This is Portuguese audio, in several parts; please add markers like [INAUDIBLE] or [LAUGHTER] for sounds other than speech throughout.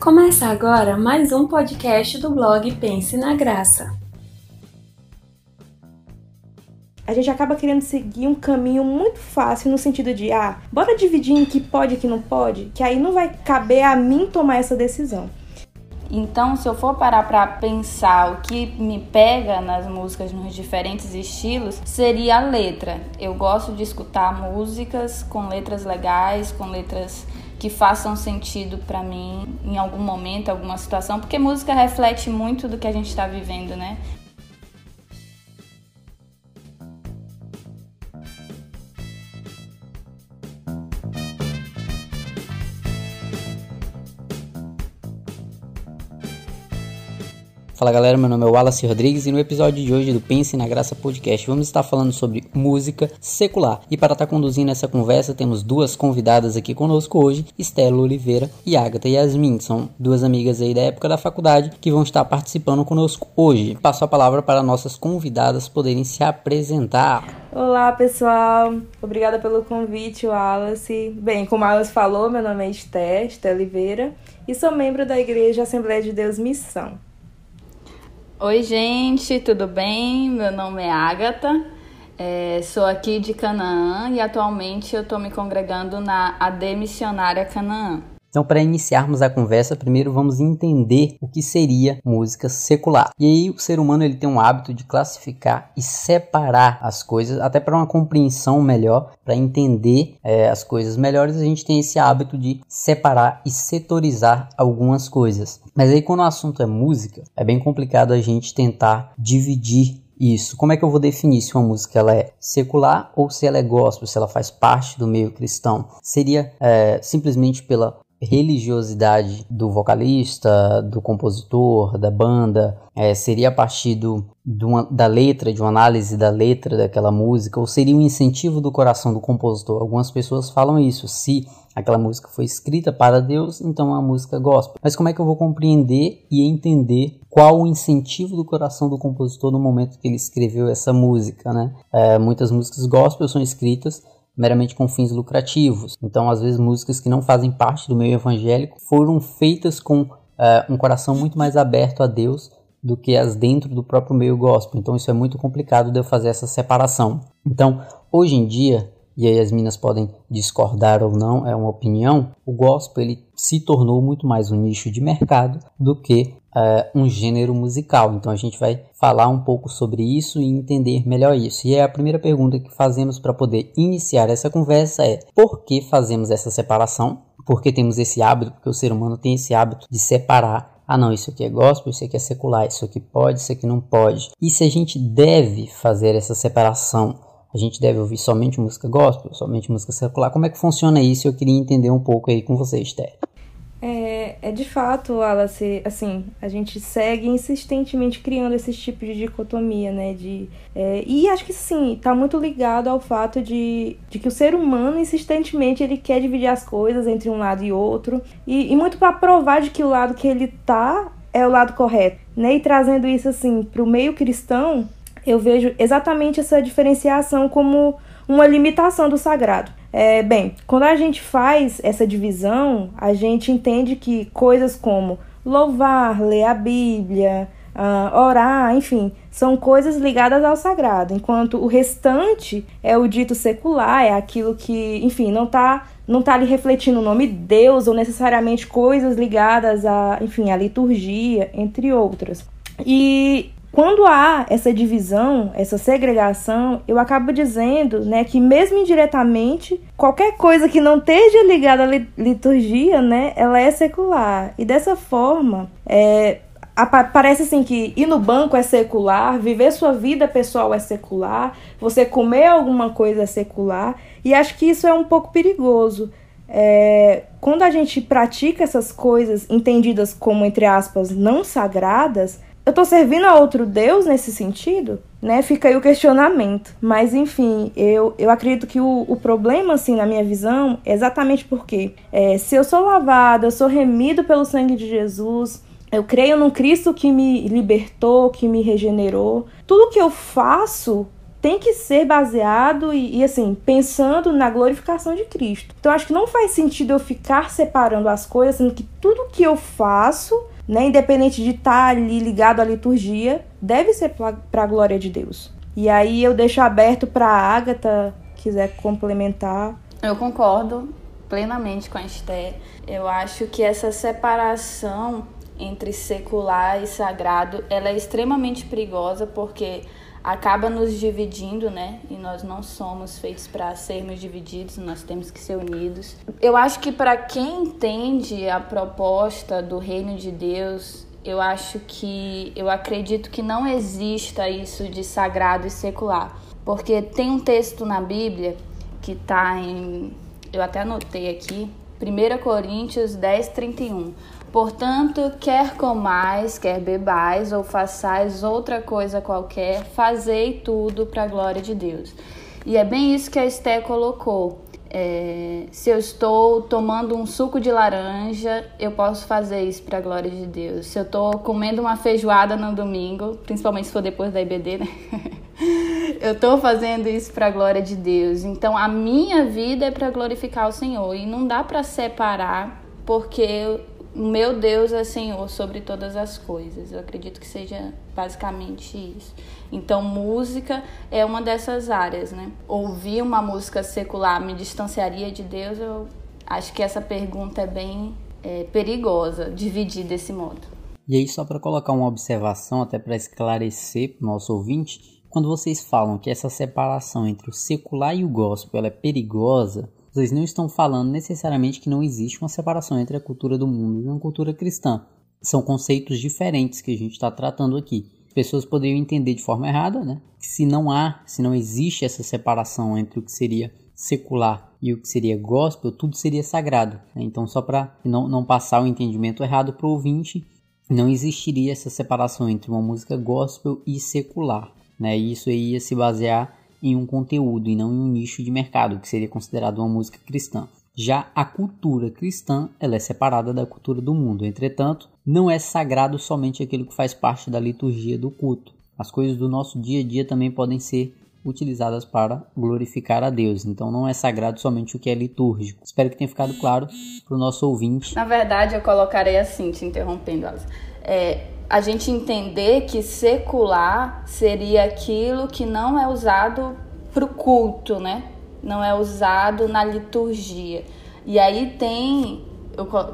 Começa agora mais um podcast do blog Pense na Graça. A gente acaba querendo seguir um caminho muito fácil no sentido de, ah, bora dividir em que pode e que não pode, que aí não vai caber a mim tomar essa decisão. Então, se eu for parar para pensar o que me pega nas músicas nos diferentes estilos, seria a letra. Eu gosto de escutar músicas com letras legais, com letras que façam sentido para mim em algum momento, alguma situação, porque música reflete muito do que a gente está vivendo, né? Fala galera, meu nome é Wallace Rodrigues e no episódio de hoje do Pense na Graça Podcast vamos estar falando sobre música secular. E para estar conduzindo essa conversa temos duas convidadas aqui conosco hoje, Estela Oliveira e Agatha Yasmin, são duas amigas aí da época da faculdade que vão estar participando conosco hoje. Passo a palavra para nossas convidadas poderem se apresentar. Olá pessoal, obrigada pelo convite, Wallace. Bem, como a Wallace falou, meu nome é Esté, Esté Oliveira e sou membro da Igreja Assembleia de Deus Missão. Oi, gente, tudo bem? Meu nome é Agatha, é, sou aqui de Canaã e atualmente eu estou me congregando na AD Missionária Canaã. Então, para iniciarmos a conversa, primeiro vamos entender o que seria música secular. E aí, o ser humano ele tem um hábito de classificar e separar as coisas, até para uma compreensão melhor, para entender é, as coisas melhores, a gente tem esse hábito de separar e setorizar algumas coisas. Mas aí, quando o assunto é música, é bem complicado a gente tentar dividir isso. Como é que eu vou definir se uma música ela é secular ou se ela é gospel, se ela faz parte do meio cristão? Seria é, simplesmente pela religiosidade do vocalista, do compositor, da banda, é, seria a partir do, da letra, de uma análise da letra daquela música, ou seria um incentivo do coração do compositor? Algumas pessoas falam isso, se aquela música foi escrita para Deus, então é uma música gospel. Mas como é que eu vou compreender e entender qual o incentivo do coração do compositor no momento que ele escreveu essa música, né? É, muitas músicas gospel são escritas meramente com fins lucrativos. Então, às vezes, músicas que não fazem parte do meio evangélico foram feitas com uh, um coração muito mais aberto a Deus do que as dentro do próprio meio gospel. Então, isso é muito complicado de eu fazer essa separação. Então, hoje em dia, e aí as minas podem discordar ou não, é uma opinião, o gospel ele se tornou muito mais um nicho de mercado do que uh, um gênero musical. Então a gente vai falar um pouco sobre isso e entender melhor isso. E é a primeira pergunta que fazemos para poder iniciar essa conversa é: por que fazemos essa separação? Por que temos esse hábito? Porque o ser humano tem esse hábito de separar ah não, isso aqui é gospel, isso aqui é secular, isso aqui pode, isso aqui não pode. E se a gente deve fazer essa separação a gente deve ouvir somente música gospel, somente música secular. Como é que funciona isso? Eu queria entender um pouco aí com você, Esther. É, é de fato, Wallace, assim, a gente segue insistentemente criando esse tipo de dicotomia, né? De, é, e acho que sim, está muito ligado ao fato de, de que o ser humano insistentemente ele quer dividir as coisas entre um lado e outro, e, e muito para provar de que o lado que ele tá é o lado correto, né? E trazendo isso assim para o meio cristão, eu vejo exatamente essa diferenciação como uma limitação do sagrado. É, bem, quando a gente faz essa divisão, a gente entende que coisas como louvar, ler a Bíblia, uh, orar, enfim, são coisas ligadas ao sagrado, enquanto o restante é o dito secular, é aquilo que, enfim, não está não tá ali refletindo o nome de Deus ou necessariamente coisas ligadas a, enfim, a liturgia, entre outras. E quando há essa divisão, essa segregação, eu acabo dizendo né, que, mesmo indiretamente, qualquer coisa que não esteja ligada à liturgia, né, ela é secular. E dessa forma, é, parece assim que ir no banco é secular, viver sua vida pessoal é secular, você comer alguma coisa é secular, e acho que isso é um pouco perigoso. É, quando a gente pratica essas coisas entendidas como, entre aspas, não sagradas, eu tô servindo a outro Deus nesse sentido? Né? Fica aí o questionamento. Mas, enfim, eu, eu acredito que o, o problema, assim, na minha visão, é exatamente porque é, se eu sou lavado, eu sou remido pelo sangue de Jesus, eu creio num Cristo que me libertou, que me regenerou, tudo que eu faço tem que ser baseado e, e, assim, pensando na glorificação de Cristo. Então acho que não faz sentido eu ficar separando as coisas, sendo que tudo que eu faço, né, independente de estar ali ligado à liturgia, deve ser para a glória de Deus. E aí eu deixo aberto para a Agatha quiser complementar. Eu concordo plenamente com a Esther. Eu acho que essa separação entre secular e sagrado, ela é extremamente perigosa porque acaba nos dividindo, né? E nós não somos feitos para sermos divididos, nós temos que ser unidos. Eu acho que para quem entende a proposta do reino de Deus, eu acho que eu acredito que não exista isso de sagrado e secular, porque tem um texto na Bíblia que está em eu até anotei aqui, 1 Coríntios 10, 31. Portanto, quer comais, quer bebais ou façais outra coisa qualquer, fazei tudo para a glória de Deus. E é bem isso que a Esté colocou. É, se eu estou tomando um suco de laranja, eu posso fazer isso para a glória de Deus. Se eu estou comendo uma feijoada no domingo, principalmente se for depois da IBD, né? [LAUGHS] eu estou fazendo isso para a glória de Deus. Então a minha vida é para glorificar o Senhor e não dá para separar, porque meu Deus é Senhor sobre todas as coisas. Eu acredito que seja basicamente isso. Então, música é uma dessas áreas, né? Ouvir uma música secular me distanciaria de Deus? Eu acho que essa pergunta é bem é, perigosa, dividir desse modo. E aí, só para colocar uma observação, até para esclarecer para o nosso ouvinte, quando vocês falam que essa separação entre o secular e o gospel é perigosa, vocês não estão falando necessariamente que não existe uma separação entre a cultura do mundo e uma cultura cristã. São conceitos diferentes que a gente está tratando aqui. As pessoas poderiam entender de forma errada, né? Se não há, se não existe essa separação entre o que seria secular e o que seria gospel, tudo seria sagrado. Né? Então, só para não, não passar o entendimento errado para o ouvinte, não existiria essa separação entre uma música gospel e secular. Né? E isso ia se basear em um conteúdo e não em um nicho de mercado, que seria considerado uma música cristã. Já a cultura cristã, ela é separada da cultura do mundo. Entretanto, não é sagrado somente aquilo que faz parte da liturgia do culto. As coisas do nosso dia a dia também podem ser utilizadas para glorificar a Deus. Então não é sagrado somente o que é litúrgico. Espero que tenha ficado claro para o nosso ouvinte. Na verdade, eu colocarei assim, te interrompendo, Alice. É, a gente entender que secular seria aquilo que não é usado para o culto, né? Não é usado na liturgia. E aí tem,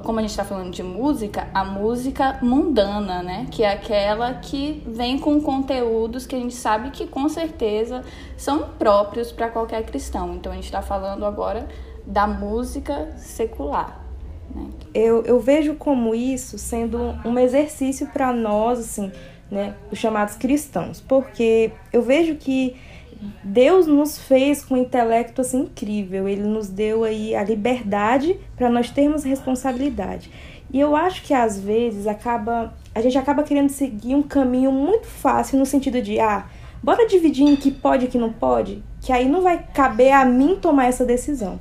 como a gente está falando de música, a música mundana, né? Que é aquela que vem com conteúdos que a gente sabe que com certeza são próprios para qualquer cristão. Então a gente está falando agora da música secular. Eu, eu vejo como isso sendo um exercício para nós, assim, né, os chamados cristãos, porque eu vejo que Deus nos fez com um intelecto assim incrível, ele nos deu aí a liberdade para nós termos responsabilidade. E eu acho que às vezes acaba a gente acaba querendo seguir um caminho muito fácil no sentido de ah, bora dividir em que pode e que não pode, que aí não vai caber a mim tomar essa decisão.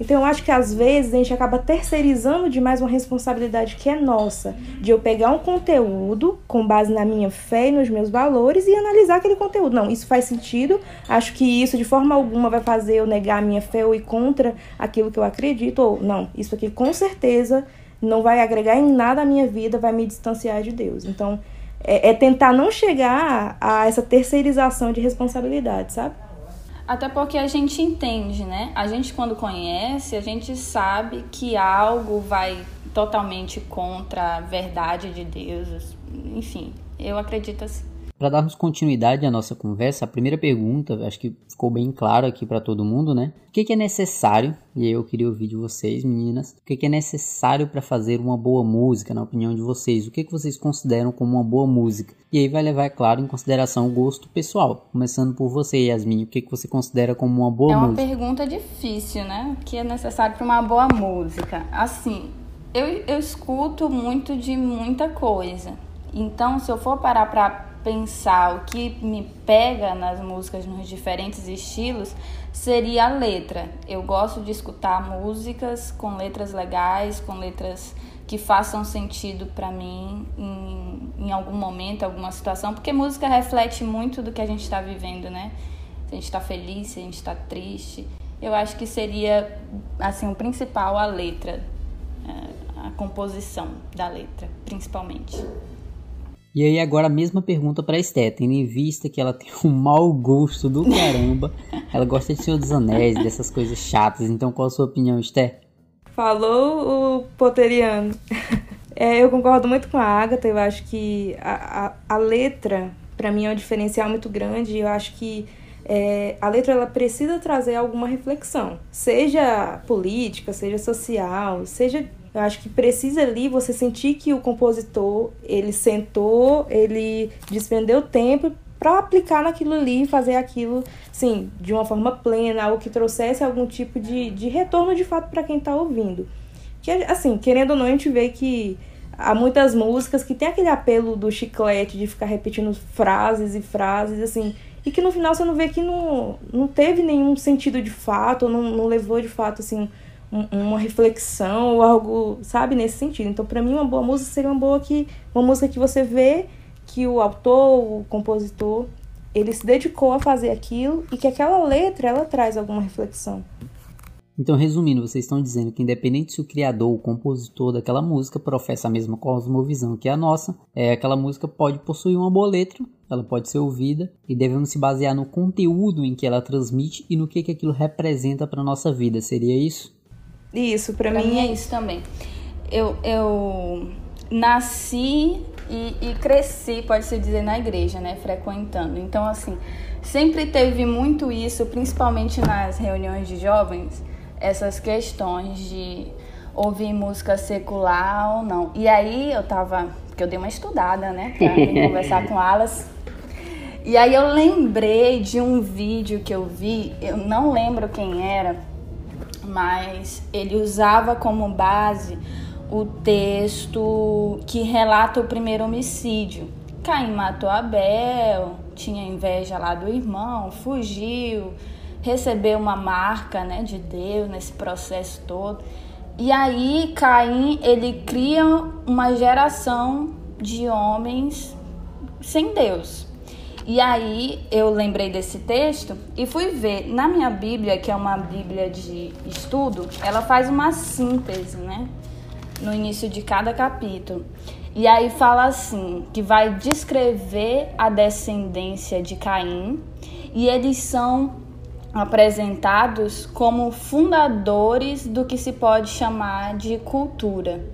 Então eu acho que às vezes a gente acaba terceirizando demais uma responsabilidade que é nossa, de eu pegar um conteúdo com base na minha fé e nos meus valores e analisar aquele conteúdo. Não, isso faz sentido. Acho que isso de forma alguma vai fazer eu negar a minha fé ou ir contra aquilo que eu acredito ou não, isso aqui com certeza não vai agregar em nada à minha vida, vai me distanciar de Deus. Então, é, é tentar não chegar a, a essa terceirização de responsabilidade, sabe? Até porque a gente entende, né? A gente, quando conhece, a gente sabe que algo vai totalmente contra a verdade de Deus. Enfim, eu acredito assim. Para darmos continuidade à nossa conversa, a primeira pergunta, acho que ficou bem claro aqui para todo mundo, né? O que, que, é necessário, e aí eu queria ouvir de vocês, meninas, o que, que é necessário para fazer uma boa música, na opinião de vocês? O que, que vocês consideram como uma boa música? E aí vai levar, é claro, em consideração o gosto pessoal. Começando por você, Yasmin, o que, que você considera como uma boa música? É uma música? pergunta difícil, né? O que é necessário para uma boa música? Assim, eu, eu escuto muito de muita coisa. Então, se eu for parar para pensar o que me pega nas músicas nos diferentes estilos seria a letra. Eu gosto de escutar músicas com letras legais, com letras que façam sentido para mim em, em algum momento, alguma situação, porque música reflete muito do que a gente está vivendo, né? se a gente está feliz, se a gente está triste. Eu acho que seria assim o principal a letra, é, a composição da letra, principalmente. E aí agora a mesma pergunta para Esté, tendo em vista que ela [LAUGHS] tem um mau gosto do caramba, [LAUGHS] ela gosta de Senhor dos Anéis, dessas coisas chatas, então qual a sua opinião, Esté? Falou o poteriano. [LAUGHS] É, eu concordo muito com a Agatha, eu acho que a, a, a letra, para mim, é um diferencial muito grande, eu acho que é, a letra ela precisa trazer alguma reflexão, seja política, seja social, seja eu acho que precisa ali você sentir que o compositor, ele sentou, ele despendeu tempo para aplicar naquilo ali fazer aquilo, sim, de uma forma plena, algo que trouxesse algum tipo de, de retorno de fato para quem está ouvindo. Que, assim, querendo ou não, a gente vê que há muitas músicas que tem aquele apelo do chiclete, de ficar repetindo frases e frases, assim, e que no final você não vê que não, não teve nenhum sentido de fato, não, não levou de fato, assim, uma reflexão ou algo, sabe, nesse sentido. Então, para mim, uma boa música seria uma boa que uma música que você vê que o autor, o compositor, ele se dedicou a fazer aquilo e que aquela letra ela traz alguma reflexão. Então, resumindo, vocês estão dizendo que independente se o criador, o compositor daquela música professa a mesma cosmovisão que a nossa, é aquela música pode possuir uma boa letra, ela pode ser ouvida e devemos se basear no conteúdo em que ela transmite e no que, que aquilo representa para nossa vida. Seria isso? Isso, para mim, mim é isso também. Eu, eu nasci e, e cresci, pode-se dizer, na igreja, né? Frequentando. Então, assim, sempre teve muito isso, principalmente nas reuniões de jovens, essas questões de ouvir música secular ou não. E aí eu tava, porque eu dei uma estudada, né, pra [LAUGHS] conversar com elas. E aí eu lembrei de um vídeo que eu vi, eu não lembro quem era, mas ele usava como base o texto que relata o primeiro homicídio. Caim matou Abel, tinha inveja lá do irmão, fugiu, recebeu uma marca né, de Deus nesse processo todo. E aí Caim ele cria uma geração de homens sem Deus. E aí eu lembrei desse texto e fui ver na minha Bíblia, que é uma Bíblia de estudo, ela faz uma síntese, né? No início de cada capítulo. E aí fala assim, que vai descrever a descendência de Caim, e eles são apresentados como fundadores do que se pode chamar de cultura.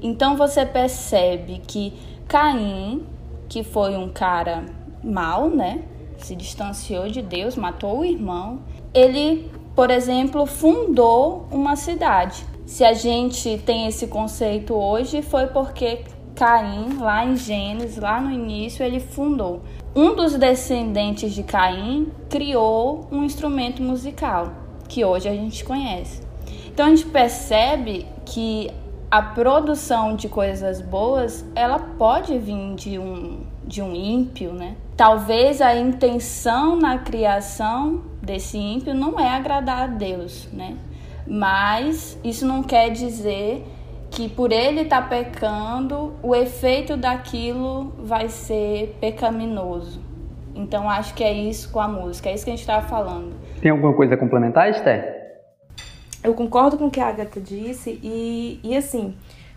Então você percebe que Caim, que foi um cara mal, né? Se distanciou de Deus, matou o irmão. Ele, por exemplo, fundou uma cidade. Se a gente tem esse conceito hoje, foi porque Caim, lá em Gênesis, lá no início, ele fundou. Um dos descendentes de Caim criou um instrumento musical, que hoje a gente conhece. Então a gente percebe que a produção de coisas boas, ela pode vir de um, de um ímpio, né? Talvez a intenção na criação desse ímpio não é agradar a Deus, né? Mas isso não quer dizer que por ele estar tá pecando, o efeito daquilo vai ser pecaminoso. Então acho que é isso com a música, é isso que a gente estava falando. Tem alguma coisa a complementar, Esther? Eu concordo com o que a Agatha disse e, e assim,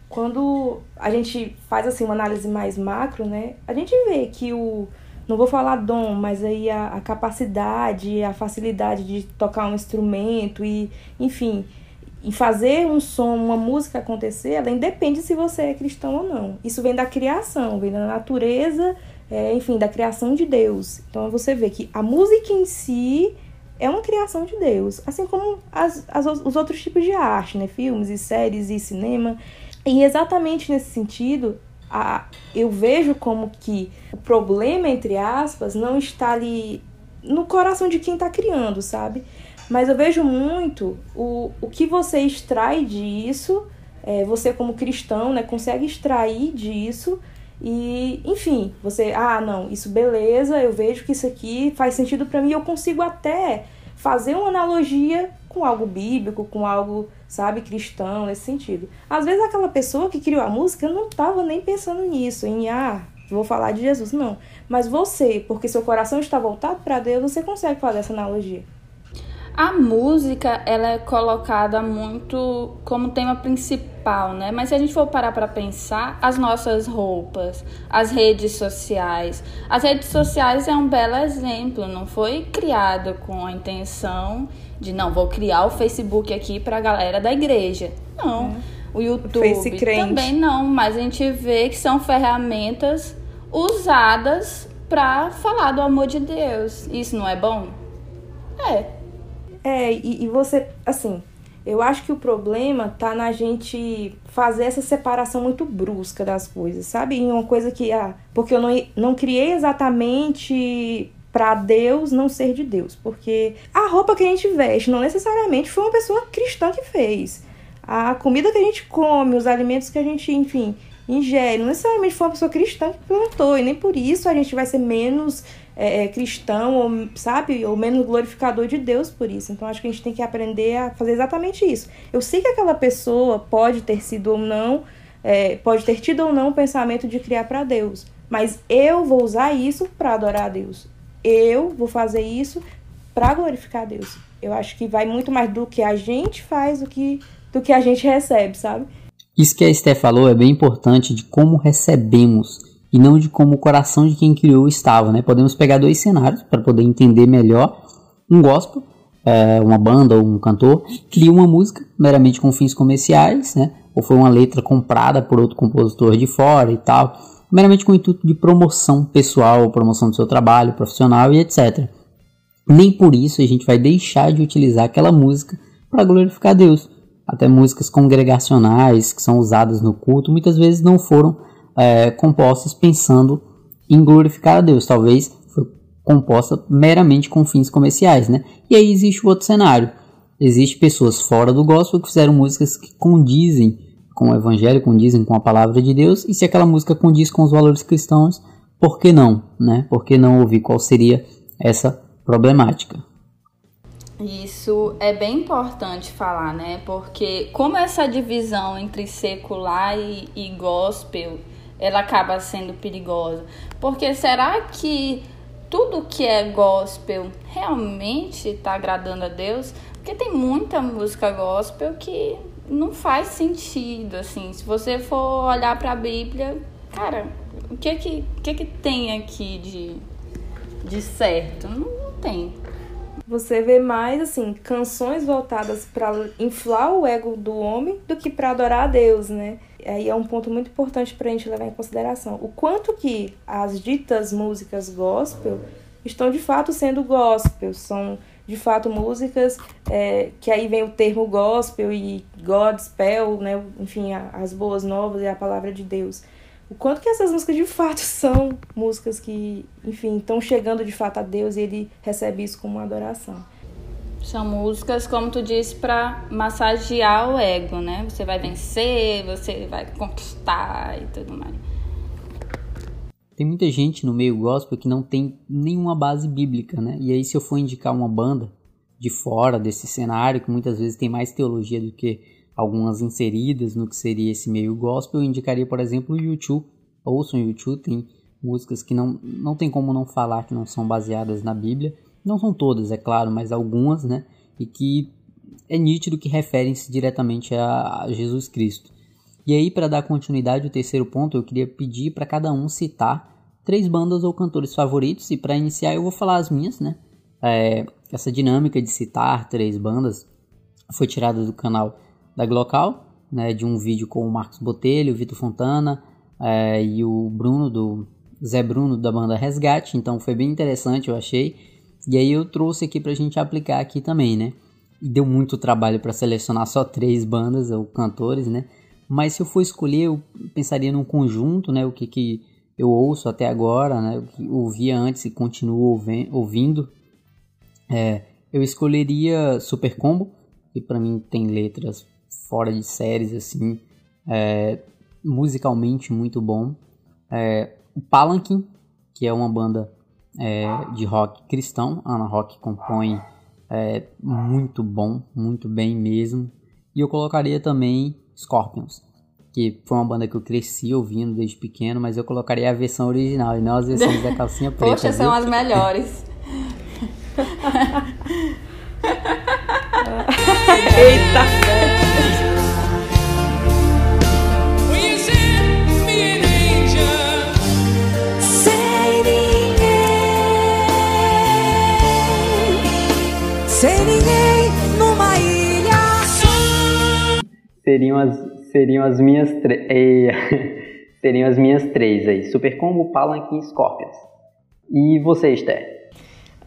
quando a gente faz assim uma análise mais macro, né, a gente vê que o não vou falar dom, mas aí a, a capacidade, a facilidade de tocar um instrumento e, enfim, em fazer um som, uma música acontecer, ela independe se você é cristão ou não. Isso vem da criação, vem da natureza, é, enfim, da criação de Deus. Então você vê que a música em si é uma criação de Deus, assim como as, as, os outros tipos de arte, né? Filmes e séries e cinema. E exatamente nesse sentido, a, eu vejo como que o problema, entre aspas, não está ali no coração de quem está criando, sabe? Mas eu vejo muito o, o que você extrai disso, é, você como cristão, né, consegue extrair disso e, enfim, você, ah, não, isso beleza, eu vejo que isso aqui faz sentido para mim, eu consigo até fazer uma analogia com algo bíblico, com algo, sabe, cristão, nesse sentido. Às vezes aquela pessoa que criou a música não estava nem pensando nisso, em, ah, vou falar de Jesus. Não. Mas você, porque seu coração está voltado para Deus, você consegue fazer essa analogia. A música, ela é colocada muito como tema principal, né? Mas se a gente for parar para pensar, as nossas roupas, as redes sociais. As redes sociais é um belo exemplo, não foi criada com a intenção de não, vou criar o Facebook aqui para a galera da igreja. Não. É. O YouTube também não, mas a gente vê que são ferramentas usadas para falar do amor de Deus. Isso não é bom? É. É, e, e você, assim, eu acho que o problema tá na gente fazer essa separação muito brusca das coisas, sabe? Em uma coisa que, ah, porque eu não, não criei exatamente para Deus não ser de Deus, porque a roupa que a gente veste não necessariamente foi uma pessoa cristã que fez. A comida que a gente come, os alimentos que a gente, enfim, ingere, não necessariamente foi uma pessoa cristã que plantou, e nem por isso a gente vai ser menos é, é, cristão, ou, sabe? Ou menos glorificador de Deus por isso. Então acho que a gente tem que aprender a fazer exatamente isso. Eu sei que aquela pessoa pode ter sido ou não, é, pode ter tido ou não o pensamento de criar para Deus. Mas eu vou usar isso para adorar a Deus. Eu vou fazer isso para glorificar a Deus. Eu acho que vai muito mais do que a gente faz do que, do que a gente recebe, sabe? Isso que a Esté falou é bem importante de como recebemos e não de como o coração de quem criou estava. Né? Podemos pegar dois cenários para poder entender melhor. Um gospel, é, uma banda ou um cantor, cria uma música meramente com fins comerciais, né? ou foi uma letra comprada por outro compositor de fora e tal, meramente com o intuito de promoção pessoal, promoção do seu trabalho profissional e etc. Nem por isso a gente vai deixar de utilizar aquela música para glorificar Deus. Até músicas congregacionais que são usadas no culto muitas vezes não foram é, compostas pensando em glorificar a Deus. Talvez foi composta meramente com fins comerciais, né? E aí existe o outro cenário. Existem pessoas fora do gospel que fizeram músicas que condizem com o evangelho, condizem com a palavra de Deus, e se aquela música condiz com os valores cristãos, por que não, né? Por que não ouvir qual seria essa problemática? Isso é bem importante falar, né? Porque como essa divisão entre secular e, e gospel ela acaba sendo perigosa. Porque será que tudo que é gospel realmente está agradando a Deus? Porque tem muita música gospel que não faz sentido, assim. Se você for olhar para a Bíblia, cara, o que que, o que que tem aqui de, de certo? Não, não tem. Você vê mais assim canções voltadas para inflar o ego do homem do que para adorar a Deus, né? Aí é um ponto muito importante para a gente levar em consideração. O quanto que as ditas músicas gospel estão de fato sendo gospel, são de fato músicas é, que aí vem o termo gospel e gospel, né? enfim, as boas novas e a palavra de Deus. O quanto que essas músicas de fato [LAUGHS] são músicas que, enfim, estão chegando de fato a Deus e ele recebe isso como uma adoração. São músicas, como tu disse, para massagear o ego, né? Você vai vencer, você vai conquistar e tudo mais. Tem muita gente no meio gospel que não tem nenhuma base bíblica, né? E aí, se eu for indicar uma banda de fora desse cenário, que muitas vezes tem mais teologia do que algumas inseridas no que seria esse meio gospel, eu indicaria, por exemplo, o YouTube. Ouçam o YouTube, tem músicas que não, não tem como não falar que não são baseadas na Bíblia não são todas, é claro, mas algumas, né? E que é nítido que referem-se diretamente a Jesus Cristo. E aí, para dar continuidade ao terceiro ponto, eu queria pedir para cada um citar três bandas ou cantores favoritos. E para iniciar, eu vou falar as minhas, né? É, essa dinâmica de citar três bandas foi tirada do canal da Glocal, né? De um vídeo com o Marcos Botelho, o Vitor Fontana é, e o Bruno, do Zé Bruno, da banda Resgate. Então foi bem interessante, eu achei. E aí eu trouxe aqui pra gente aplicar aqui também, né? E deu muito trabalho para selecionar só três bandas ou cantores, né? Mas se eu for escolher, eu pensaria num conjunto, né? O que, que eu ouço até agora, né? O que ouvia antes e continuo ouvindo. É, eu escolheria Super Combo, que para mim tem letras fora de séries, assim. É, musicalmente muito bom. É, o Palanquin, que é uma banda é, de rock cristão. Ana Rock compõe é, muito bom, muito bem mesmo. E eu colocaria também Scorpions. que foi uma banda que eu cresci ouvindo desde pequeno, mas eu colocaria a versão original e não as versões [LAUGHS] da calcinha preta. Poxa, são as melhores. [LAUGHS] Seriam as, seriam as minhas três. [LAUGHS] seriam as minhas três aí: Super Combo, Palanque e Scorpions. E você, Esther?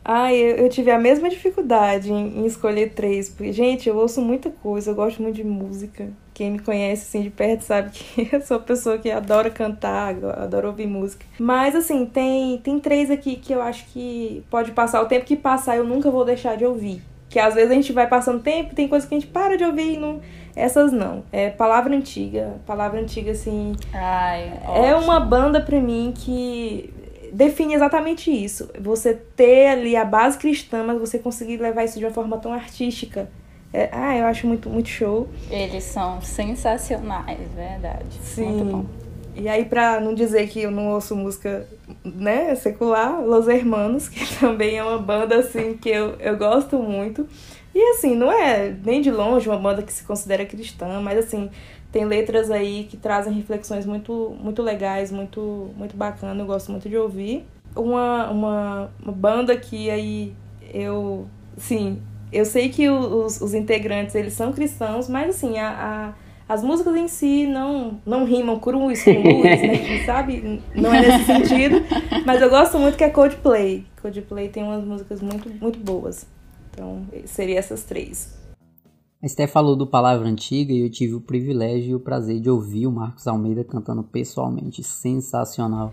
Ai, eu, eu tive a mesma dificuldade em, em, escolher três, porque, gente, eu ouço muita coisa, eu gosto muito de música. Quem me conhece assim de perto sabe que [LAUGHS] eu sou uma pessoa que adora cantar, adora ouvir música. Mas assim, tem, tem três aqui que eu acho que pode passar o tempo que passar, eu nunca vou deixar de ouvir. Que às vezes a gente vai passando tempo, tem coisas que a gente para de ouvir e não. Essas não. É palavra antiga. Palavra antiga, assim. Ai, é uma banda pra mim que define exatamente isso. Você ter ali a base cristã, mas você conseguir levar isso de uma forma tão artística. É, ah, eu acho muito, muito show. Eles são sensacionais, verdade. Sim. Muito bom. E aí, pra não dizer que eu não ouço música, né, secular, Los Hermanos, que [LAUGHS] também é uma banda, assim, que eu, eu gosto muito. E, assim, não é nem de longe uma banda que se considera cristã, mas, assim, tem letras aí que trazem reflexões muito, muito legais, muito, muito bacana, eu gosto muito de ouvir. Uma, uma, uma banda que aí eu, sim, eu sei que os, os integrantes, eles são cristãos, mas assim, a, a, as músicas em si não, não rimam cruz com [LAUGHS] luz, né, sabe? Não é nesse sentido, mas eu gosto muito que é Coldplay. Coldplay tem umas músicas muito, muito boas. Então, seria essas três. A Esté falou do Palavra Antiga e eu tive o privilégio e o prazer de ouvir o Marcos Almeida cantando pessoalmente. Sensacional.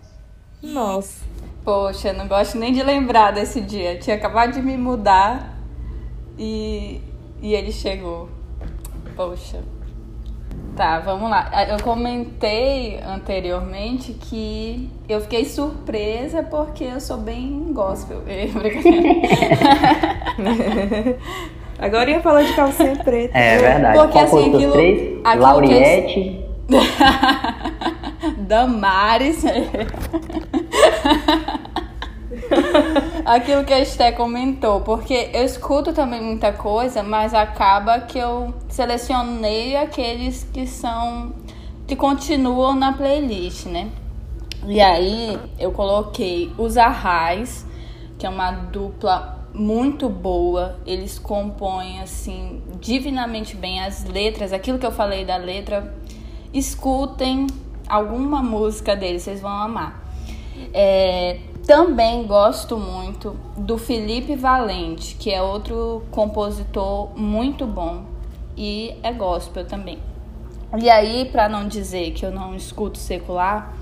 Nossa. Poxa, não gosto nem de lembrar desse dia. Eu tinha acabado de me mudar e, e ele chegou. Poxa. Tá, vamos lá. Eu comentei anteriormente que eu fiquei surpresa porque eu sou bem gospel. [LAUGHS] Agora ia falar de calcinha preta. É verdade. Porque Qual assim, aquilo. Três? aquilo Lauriette. Que... [LAUGHS] Damares. [LAUGHS] aquilo que a Esté comentou, porque eu escuto também muita coisa, mas acaba que eu selecionei aqueles que são que continuam na playlist, né? E aí eu coloquei os Arrais, que é uma dupla muito boa. Eles compõem assim divinamente bem as letras. Aquilo que eu falei da letra, escutem alguma música deles, vocês vão amar. É, também gosto muito do Felipe Valente, que é outro compositor muito bom e é gospel também. E aí, para não dizer que eu não escuto secular,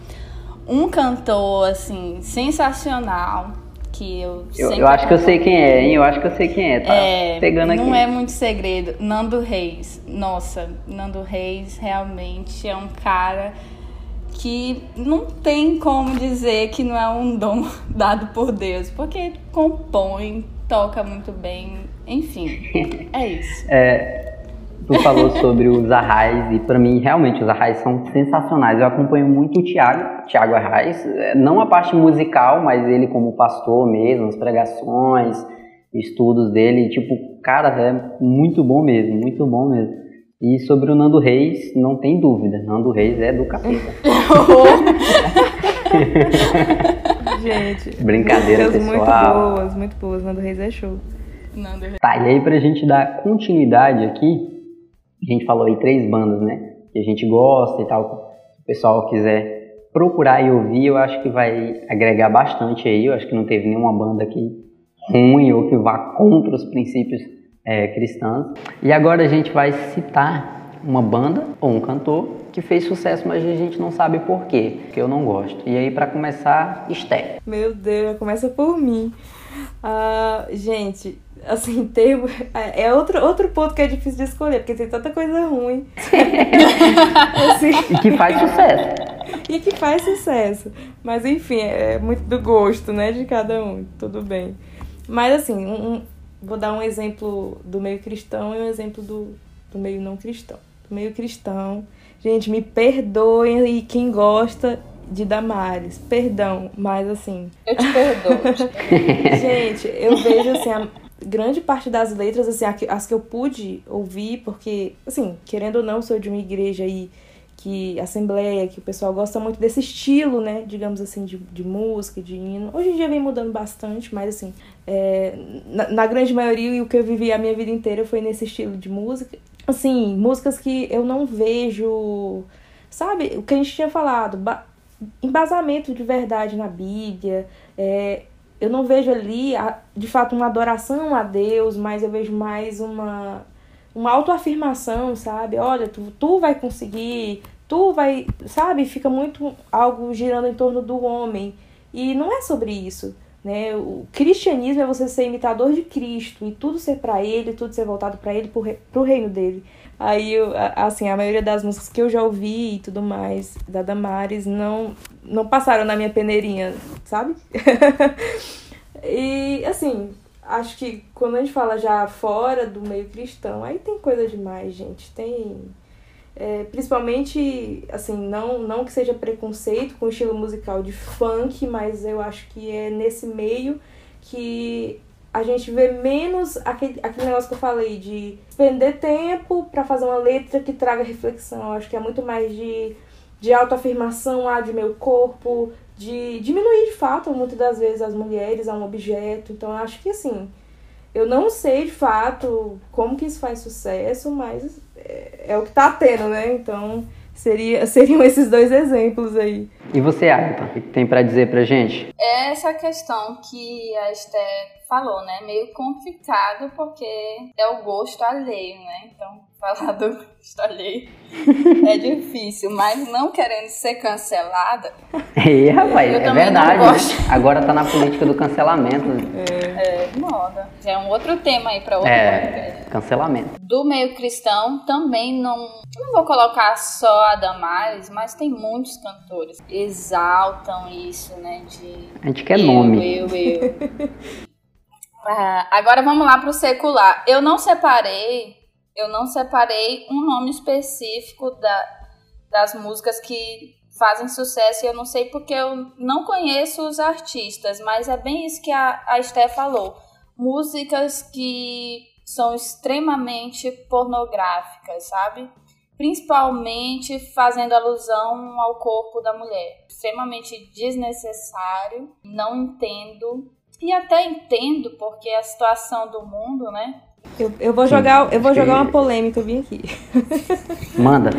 um cantor assim sensacional que eu Eu, eu acho que eu sei quem é, hein? Eu acho que eu sei quem é, tá é, pegando aqui. Não é muito segredo. Nando Reis. Nossa, Nando Reis realmente é um cara que não tem como dizer que não é um dom [LAUGHS] dado por Deus, porque compõe, toca muito bem, enfim, é isso. É, tu falou sobre os Arrais e para mim realmente os Arrais são sensacionais. Eu acompanho muito o Tiago, Tiago Arrais, é, não a parte musical, mas ele como pastor mesmo, as pregações, estudos dele, tipo, cara, é muito bom mesmo, muito bom mesmo. E sobre o Nando Reis, não tem dúvida, Nando Reis é do capeta. [LAUGHS] [LAUGHS] Gente, brincadeira pessoal. muito boas, muito boas, Nando Reis é show. Nando Reis. Tá, e aí pra gente dar continuidade aqui, a gente falou aí três bandas, né? Que a gente gosta e tal. Se o pessoal quiser procurar e ouvir, eu acho que vai agregar bastante aí. Eu acho que não teve nenhuma banda aqui ruim ou que vá contra os princípios é, cristãos. E agora a gente vai citar uma banda ou um cantor que fez sucesso, mas a gente não sabe por quê, que eu não gosto. E aí, para começar, Esté. Meu Deus, começa por mim. Uh, gente, assim, [LAUGHS] termo. É, é outro, outro ponto que é difícil de escolher, porque tem tanta coisa ruim. [LAUGHS] assim, e que faz sucesso. E que faz sucesso. Mas enfim, é muito do gosto, né, de cada um. Tudo bem. Mas assim, um, vou dar um exemplo do meio cristão e um exemplo do, do meio não cristão. do meio cristão. Gente, me perdoem e quem gosta de Damares, perdão, mas assim. Eu te perdoo. [LAUGHS] Gente, eu vejo assim, a grande parte das letras, assim, as que eu pude ouvir, porque, assim, querendo ou não, sou de uma igreja aí que assembleia, que o pessoal gosta muito desse estilo, né, digamos assim, de, de música, de hino. Hoje em dia vem mudando bastante, mas assim, é, na, na, grande maioria, e o que eu vivi a minha vida inteira foi nesse estilo de música. Assim, músicas que eu não vejo, sabe, o que a gente tinha falado, embasamento de verdade na Bíblia, é, eu não vejo ali, de fato, uma adoração a Deus, mas eu vejo mais uma uma autoafirmação, sabe? Olha, tu, tu vai conseguir, tu vai, sabe? Fica muito algo girando em torno do homem. E não é sobre isso, né? O cristianismo é você ser imitador de Cristo e tudo ser para ele, tudo ser voltado para ele, pro, pro reino dele. Aí, eu, assim, a maioria das músicas que eu já ouvi e tudo mais da Damares não, não passaram na minha peneirinha, sabe? [LAUGHS] e, assim, acho que quando a gente fala já fora do meio cristão, aí tem coisa demais, gente. Tem. É, principalmente, assim, não, não que seja preconceito com o estilo musical de funk, mas eu acho que é nesse meio que a gente vê menos aquele, aquele negócio que eu falei de spender tempo para fazer uma letra que traga reflexão. Eu acho que é muito mais de, de autoafirmação, ah, de meu corpo, de diminuir de fato, muitas das vezes, as mulheres a um objeto. Então, acho que assim, eu não sei de fato como que isso faz sucesso, mas é, é o que tá tendo, né? Então, seria, [LAUGHS] seriam esses dois exemplos aí. E você, Agatha, o que tem para dizer pra gente? É essa questão que a Esther falou, né? Meio complicado porque é o gosto alheio, né? Então, [LAUGHS] falar do gosto alheio é difícil, mas não querendo ser cancelada. [LAUGHS] E, rapaz, é verdade. Agora tá na política do cancelamento. É, é moda. Já é um outro tema aí pra outro é, podcast. Cancelamento. Do meio cristão também não. Não vou colocar só a Damares, mas tem muitos cantores exaltam isso, né? De. A gente quer eu, nome. Eu, eu. [LAUGHS] Ah, agora vamos lá para o secular. Eu não separei, eu não separei um nome específico da, das músicas que fazem sucesso e eu não sei porque eu não conheço os artistas, mas é bem isso que a, a Esté falou. Músicas que são extremamente pornográficas, sabe? Principalmente fazendo alusão ao corpo da mulher. Extremamente desnecessário, não entendo e até entendo, porque a situação do mundo, né? Eu, eu vou jogar, eu vou jogar uma polêmica, eu vim aqui. [LAUGHS] Manda.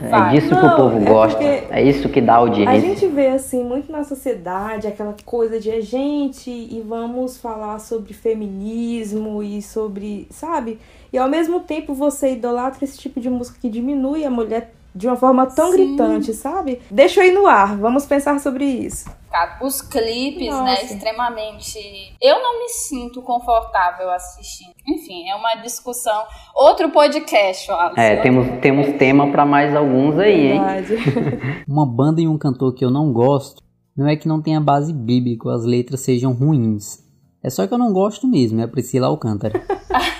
É disso Não, que o povo é gosta. É isso que dá audiência. A gente vê assim muito na sociedade aquela coisa de a gente e vamos falar sobre feminismo e sobre, sabe? E ao mesmo tempo você idolatra esse tipo de música que diminui a mulher de uma forma tão Sim. gritante, sabe? Deixa eu ir no ar, vamos pensar sobre isso. Os clipes, né, Nossa. né, extremamente. Eu não me sinto confortável assistindo. Enfim, é uma discussão. Outro podcast, Alice. É, temos, temos tema para mais alguns aí, hein? [LAUGHS] uma banda e um cantor que eu não gosto não é que não tenha base bíblica, as letras sejam ruins. É só que eu não gosto mesmo, é a Priscila Alcântara. [LAUGHS]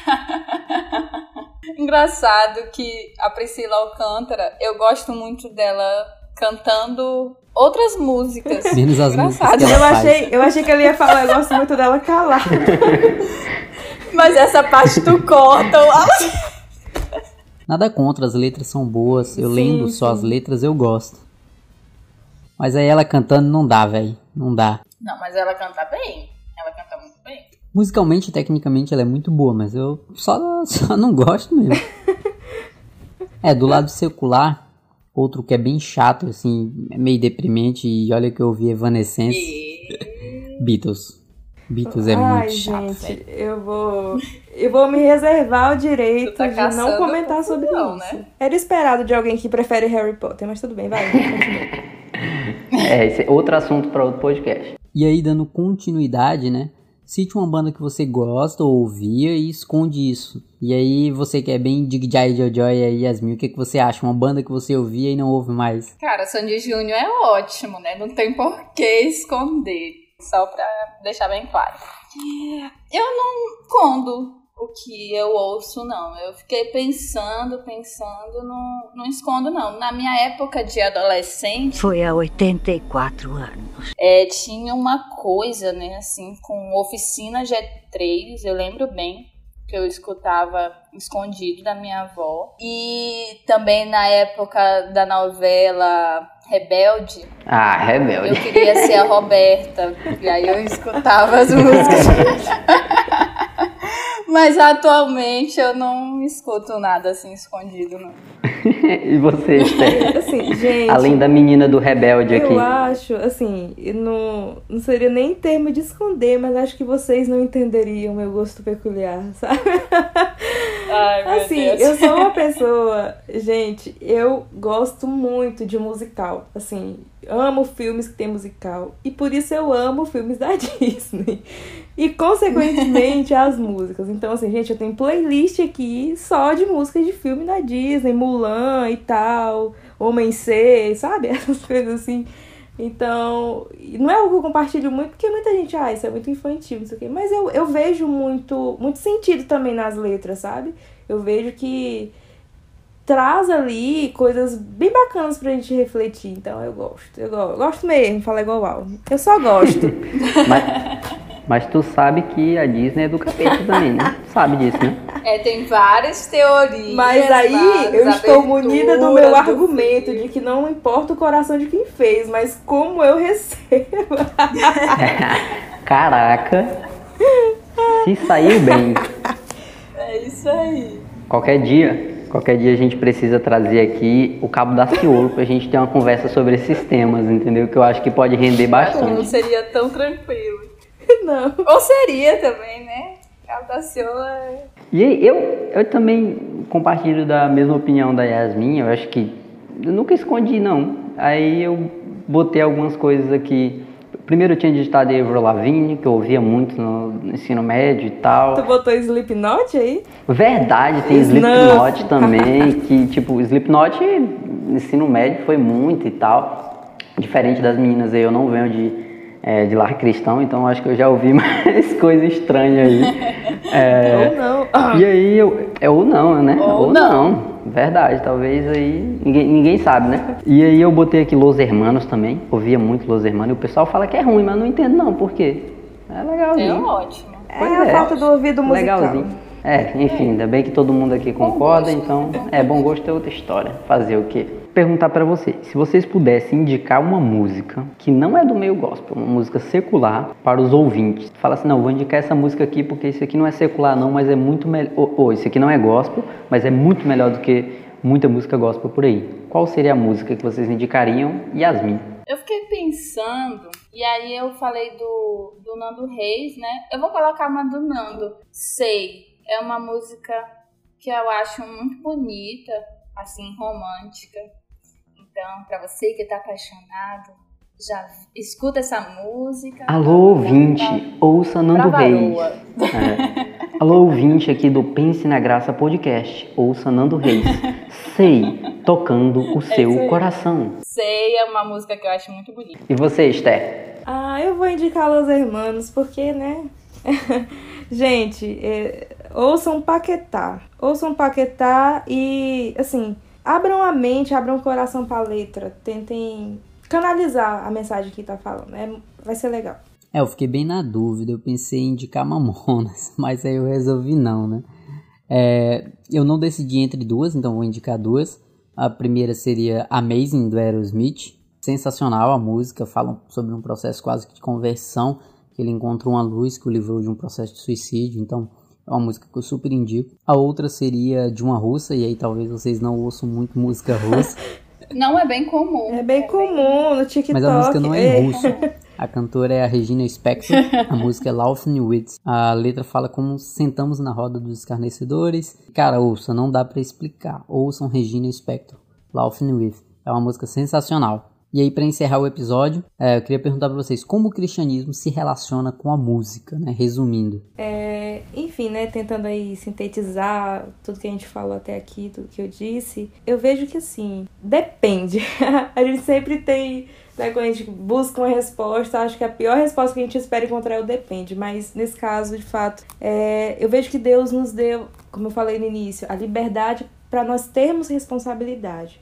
engraçado que a Priscila Alcântara, eu gosto muito dela cantando outras músicas. [LAUGHS] Menos as músicas que ela eu faz. achei, eu achei que ele ia falar, eu gosto muito dela calada. [LAUGHS] Mas essa parte tu corta. Nada contra, as letras são boas. Eu sim, lendo só as letras, eu gosto. Mas aí ela cantando não dá, velho. Não dá. Não, mas ela canta bem. Ela canta muito. Musicalmente, tecnicamente, ela é muito boa, mas eu só, só não gosto mesmo. [LAUGHS] é, do lado secular, outro que é bem chato, assim, meio deprimente, e olha que eu ouvi Evanescence. Beatles. Beatles é Ai, muito chato. Gente, eu vou. Eu vou me reservar o direito tá de não comentar sobre não, isso. Né? Era esperado de alguém que prefere Harry Potter, mas tudo bem, vai, [LAUGHS] É, esse é outro assunto para outro podcast. E aí, dando continuidade, né? Cite uma banda que você gosta ou ouvia e esconde isso. E aí, você que é bem Dig Jai Jojoy aí, Yasmin, o que, que você acha? Uma banda que você ouvia e não ouve mais? Cara, Sandy Júnior é ótimo, né? Não tem por que esconder. Só pra deixar bem claro. Eu não escondo o que eu ouço, não. Eu fiquei pensando, pensando, não, não escondo, não. Na minha época de adolescente. Foi há 84 anos. É, tinha uma coisa, né, assim, com oficina G3, eu lembro bem que eu escutava escondido da minha avó. E também na época da novela Rebelde. Ah, Rebelde. Eu queria ser a [LAUGHS] Roberta. e aí eu escutava as músicas. [LAUGHS] Mas atualmente eu não escuto nada assim escondido, não. [LAUGHS] e você? [LAUGHS] Assim, gente. Além da menina do rebelde eu aqui. Eu acho, assim, não, não seria nem termo de esconder, mas acho que vocês não entenderiam meu gosto peculiar, [LAUGHS] sabe? Ai, meu assim, Deus. eu sou uma pessoa, gente, eu gosto muito de musical. Assim, amo filmes que tem musical. E por isso eu amo filmes da Disney. E, consequentemente, as músicas. Então, assim, gente, eu tenho playlist aqui só de músicas de filme da Disney, Mulan e tal, Homem C, sabe? [LAUGHS] Essas coisas assim. Então, não é algo que eu compartilho muito, porque muita gente, ah, isso é muito infantil, não sei o quê. Mas eu, eu vejo muito, muito sentido também nas letras, sabe? Eu vejo que traz ali coisas bem bacanas pra gente refletir. Então eu gosto. Eu gosto, eu gosto mesmo, falar igual Al. Eu só gosto. [LAUGHS] mas, mas tu sabe que a Disney é do capeta também, né? Tu sabe disso, né? É, tem várias teorias. Mas aí eu estou munida do meu do argumento de que não importa o coração de quem fez, mas como eu recebo. [LAUGHS] Caraca. Se saiu bem. É isso aí. Qualquer dia, qualquer dia a gente precisa trazer aqui o cabo da Ciolo pra gente ter uma conversa sobre esses temas, entendeu? Que eu acho que pode render Não bastante. seria tão tranquilo. Não. [LAUGHS] Ou seria também, né? Caldaciola é... E aí, eu, eu também compartilho da mesma opinião da Yasmin, eu acho que eu nunca escondi não. Aí eu botei algumas coisas aqui. Primeiro eu tinha digitado Avril Lavigne, que eu ouvia muito no ensino médio e tal. Tu botou Slipknot aí? Verdade, tem Slipknot [LAUGHS] também, que tipo, Slipknot ensino médio foi muito e tal. Diferente das meninas aí, eu não venho de, é, de lar cristão, então acho que eu já ouvi [LAUGHS] mais coisa estranha aí. É, Ou não. e aí eu. É, ou não, né? Ou não. Verdade, talvez aí. Ninguém, ninguém sabe, né? E aí eu botei aqui Los Hermanos também. Ouvia muito Los Hermanos. E o pessoal fala que é ruim, mas eu não entendo não, por quê? É É legalzinho. ótimo. É a falta do ouvido musical. Legalzinho. É, enfim, ainda bem que todo mundo aqui concorda, então é bom gosto é outra história. Fazer o quê? Perguntar pra vocês, se vocês pudessem indicar uma música que não é do meio gospel, uma música secular para os ouvintes. Fala assim, não, vou indicar essa música aqui porque isso aqui não é secular não, mas é muito melhor, ou, ou isso aqui não é gospel, mas é muito melhor do que muita música gospel por aí. Qual seria a música que vocês indicariam? Yasmin. Eu fiquei pensando, e aí eu falei do, do Nando Reis, né? Eu vou colocar uma do Nando. Sei. É uma música que eu acho muito bonita, assim, romântica. Então, pra você que tá apaixonado, já escuta essa música. Alô, ouvinte, ouça Nando pra Reis. É. Alô, ouvinte aqui do Pense na Graça Podcast, ouça Nando Reis. [LAUGHS] Sei, tocando o seu isso aí. coração. Sei, é uma música que eu acho muito bonita. E você, Esther? Ah, eu vou indicar Los Hermanos, porque, né? [LAUGHS] Gente, é, ouçam Paquetá. Ouçam Paquetá e, assim, abram a mente, abram o coração pra letra. Tentem canalizar a mensagem que tá falando. É, vai ser legal. É, eu fiquei bem na dúvida, eu pensei em indicar Mamonas, [LAUGHS] mas aí eu resolvi não, né? É, eu não decidi entre duas, então vou indicar duas. A primeira seria Amazing, do Aerosmith. Sensacional a música, fala sobre um processo quase que de conversão, que ele encontra uma luz que o livrou de um processo de suicídio, então é uma música que eu super indico. A outra seria de uma russa, e aí talvez vocês não ouçam muito música russa, [LAUGHS] Não é bem comum. É bem comum no TikTok. mas a música não é em É. russo. A cantora é a Regina Spektor, a [LAUGHS] música é Laughing Wits. A letra fala como sentamos na roda dos escarnecedores. Cara, ouça, não dá pra explicar. Ouçam Regina Spektor, Laughing With. É uma música sensacional. E aí, pra encerrar o episódio, é, eu queria perguntar pra vocês como o cristianismo se relaciona com a música, né? Resumindo. É, enfim, né, tentando aí sintetizar tudo que a gente falou até aqui, tudo que eu disse, eu vejo que assim, depende. [LAUGHS] a gente sempre tem né, quando a gente busca uma resposta, acho que a pior resposta que a gente espera encontrar é o depende. Mas nesse caso, de fato, é, eu vejo que Deus nos deu, como eu falei no início, a liberdade para nós termos responsabilidade.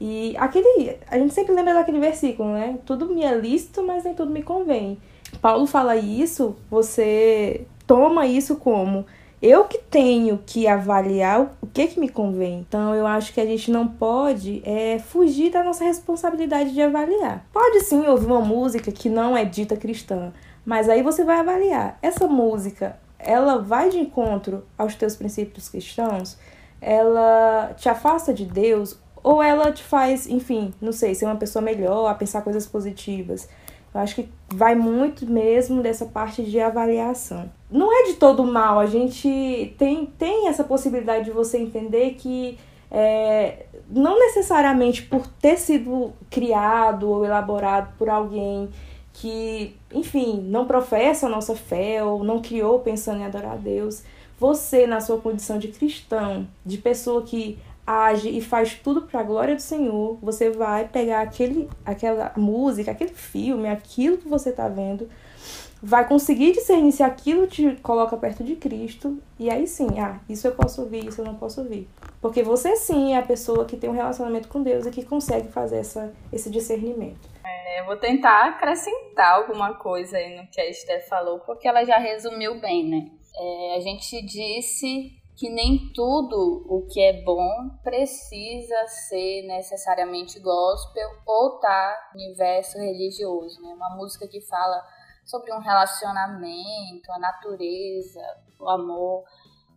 E aquele, a gente sempre lembra daquele versículo, né? Tudo me é lícito, mas nem tudo me convém. Paulo fala isso, você toma isso como eu que tenho que avaliar o que que me convém. Então eu acho que a gente não pode é, fugir da nossa responsabilidade de avaliar. Pode sim ouvir uma música que não é dita cristã, mas aí você vai avaliar. Essa música, ela vai de encontro aos teus princípios cristãos? Ela te afasta de Deus? Ou ela te faz, enfim, não sei, ser uma pessoa melhor, a pensar coisas positivas? Eu acho que vai muito mesmo dessa parte de avaliação. Não é de todo mal, a gente tem, tem essa possibilidade de você entender que é, não necessariamente por ter sido criado ou elaborado por alguém que, enfim, não professa a nossa fé ou não criou pensando em adorar a Deus, você, na sua condição de cristão, de pessoa que age e faz tudo para a glória do Senhor, você vai pegar aquele, aquela música, aquele filme, aquilo que você está vendo, vai conseguir discernir se aquilo te coloca perto de Cristo, e aí sim, ah, isso eu posso ouvir, isso eu não posso ouvir. Porque você sim é a pessoa que tem um relacionamento com Deus e que consegue fazer essa, esse discernimento. É, eu vou tentar acrescentar alguma coisa aí no que a Esther falou, porque ela já resumiu bem, né? É, a gente disse que nem tudo o que é bom precisa ser necessariamente gospel ou tá universo religioso, né? Uma música que fala sobre um relacionamento, a natureza, o amor.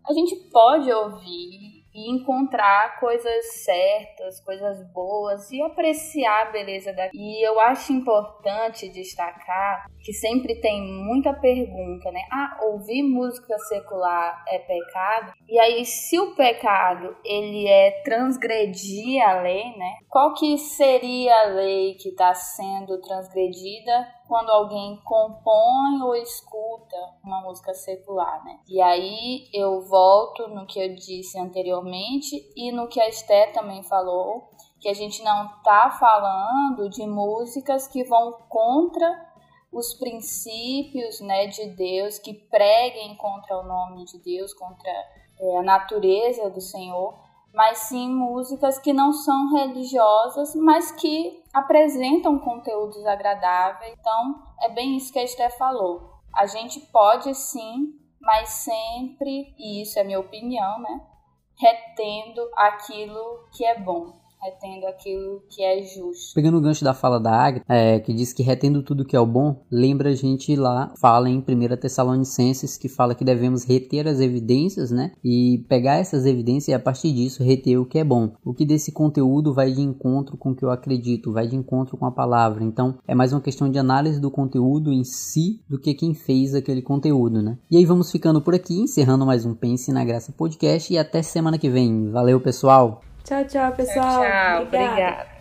A gente pode ouvir e encontrar coisas certas, coisas boas e apreciar a beleza da. E eu acho importante destacar que sempre tem muita pergunta, né? Ah, ouvir música secular é pecado? E aí, se o pecado ele é transgredir a lei, né? Qual que seria a lei que está sendo transgredida quando alguém compõe ou escuta uma música secular, né? E aí eu volto no que eu disse anteriormente e no que a Esté também falou, que a gente não tá falando de músicas que vão contra os princípios, né, de Deus, que preguem contra o nome de Deus, contra é, a natureza do Senhor, mas sim músicas que não são religiosas, mas que apresentam conteúdos agradáveis. Então, é bem isso que a Esther falou. A gente pode sim, mas sempre, e isso é minha opinião, né? Retendo aquilo que é bom retendo aquilo que é justo. Pegando o gancho da fala da Agatha, é, que diz que retendo tudo que é o bom, lembra a gente lá, fala em 1 Tessalonicenses, que fala que devemos reter as evidências, né? E pegar essas evidências e a partir disso reter o que é bom. O que desse conteúdo vai de encontro com o que eu acredito, vai de encontro com a palavra. Então, é mais uma questão de análise do conteúdo em si do que quem fez aquele conteúdo, né? E aí vamos ficando por aqui, encerrando mais um Pense na Graça podcast e até semana que vem. Valeu, pessoal! Tchau, tchau, pessoal. Tchau, tchau. Obrigada. Obrigada.